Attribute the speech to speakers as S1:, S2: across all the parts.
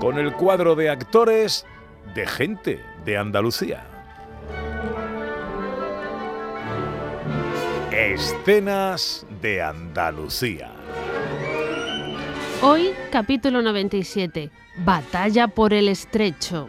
S1: Con el cuadro de actores de Gente de Andalucía. Escenas de Andalucía.
S2: Hoy, capítulo 97. Batalla por el estrecho.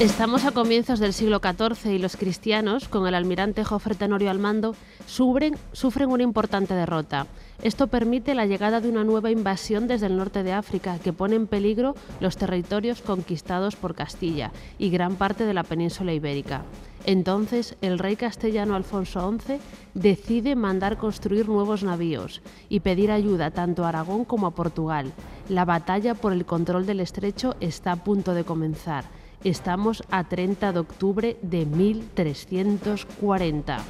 S2: Estamos a comienzos del siglo XIV y los cristianos, con el almirante Jofre Tenorio al mando, sufren, sufren una importante derrota. Esto permite la llegada de una nueva invasión desde el norte de África que pone en peligro los territorios conquistados por Castilla y gran parte de la península ibérica. Entonces el rey castellano Alfonso XI decide mandar construir nuevos navíos y pedir ayuda tanto a Aragón como a Portugal. La batalla por el control del estrecho está a punto de comenzar. Estamos a 30 de octubre de 1340.
S1: Ah,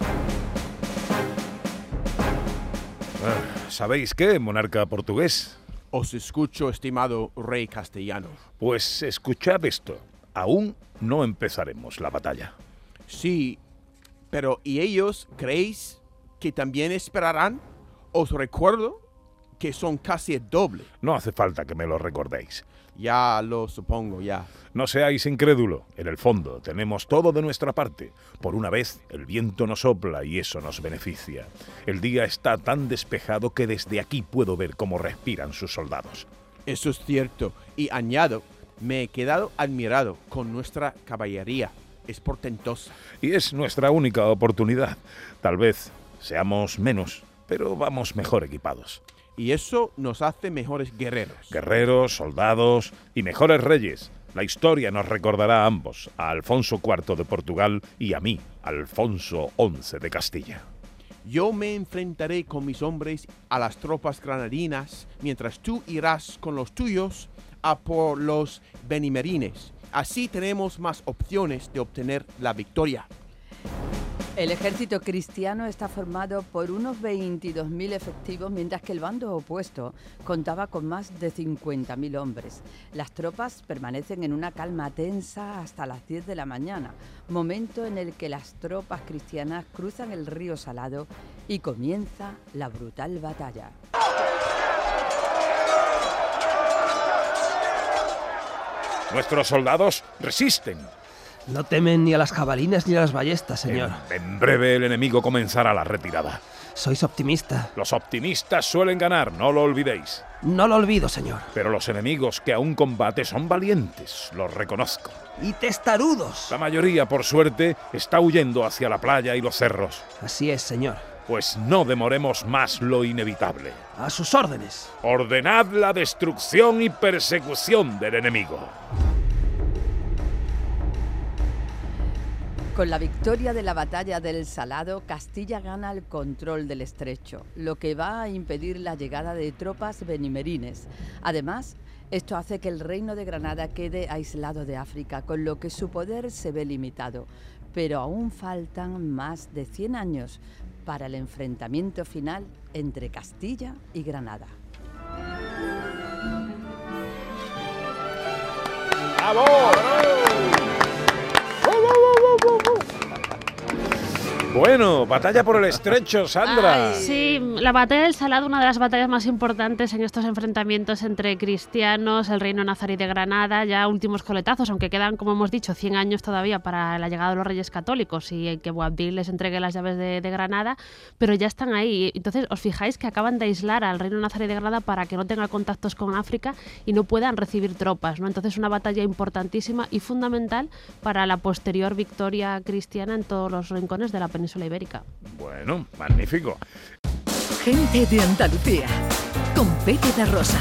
S1: ¿Sabéis qué, monarca portugués?
S3: Os escucho, estimado rey castellano.
S1: Pues escuchad esto. Aún no empezaremos la batalla.
S3: Sí, pero ¿y ellos creéis que también esperarán? Os recuerdo que son casi el doble.
S1: No hace falta que me lo recordéis.
S3: Ya lo supongo, ya.
S1: No seáis incrédulo. En el fondo, tenemos todo de nuestra parte. Por una vez, el viento nos sopla y eso nos beneficia. El día está tan despejado que desde aquí puedo ver cómo respiran sus soldados.
S3: Eso es cierto. Y añado, me he quedado admirado con nuestra caballería. Es portentosa.
S1: Y es nuestra única oportunidad. Tal vez seamos menos, pero vamos mejor equipados.
S3: Y eso nos hace mejores guerreros.
S1: Guerreros, soldados y mejores reyes. La historia nos recordará a ambos, a Alfonso IV de Portugal y a mí, Alfonso XI de Castilla.
S3: Yo me enfrentaré con mis hombres a las tropas granadinas, mientras tú irás con los tuyos a por los benimerines. Así tenemos más opciones de obtener la victoria.
S4: El ejército cristiano está formado por unos 22.000 efectivos, mientras que el bando opuesto contaba con más de 50.000 hombres. Las tropas permanecen en una calma tensa hasta las 10 de la mañana, momento en el que las tropas cristianas cruzan el río Salado y comienza la brutal batalla.
S1: Nuestros soldados resisten.
S5: No temen ni a las jabalinas ni a las ballestas, señor.
S1: En, en breve el enemigo comenzará la retirada.
S5: Sois optimista.
S1: Los optimistas suelen ganar, no lo olvidéis.
S5: No lo olvido, señor.
S1: Pero los enemigos que aún combate son valientes, los reconozco.
S5: Y testarudos.
S1: La mayoría, por suerte, está huyendo hacia la playa y los cerros.
S5: Así es, señor.
S1: Pues no demoremos más lo inevitable.
S5: A sus órdenes.
S1: Ordenad la destrucción y persecución del enemigo.
S4: Con la victoria de la batalla del Salado, Castilla gana el control del estrecho, lo que va a impedir la llegada de tropas benimerines. Además, esto hace que el reino de Granada quede aislado de África, con lo que su poder se ve limitado. Pero aún faltan más de 100 años para el enfrentamiento final entre Castilla y Granada.
S1: ¡Bravo! Bueno, batalla por el estrecho, Sandra.
S2: Sí, la batalla del Salado, una de las batallas más importantes en estos enfrentamientos entre cristianos, el reino nazarí de Granada, ya últimos coletazos, aunque quedan, como hemos dicho, 100 años todavía para la llegada de los reyes católicos y que Boabdil les entregue las llaves de, de, Granada, pero ya están ahí. Entonces, os fijáis que acaban de aislar al reino nazarí de Granada para que no tenga contactos con África y no puedan recibir tropas, ¿no? Entonces, una batalla importantísima y fundamental para la posterior victoria cristiana en todos los rincones de la península ibérica.
S1: Bueno, magnífico.
S6: Gente de Andalucía, con Pepe de Rosa.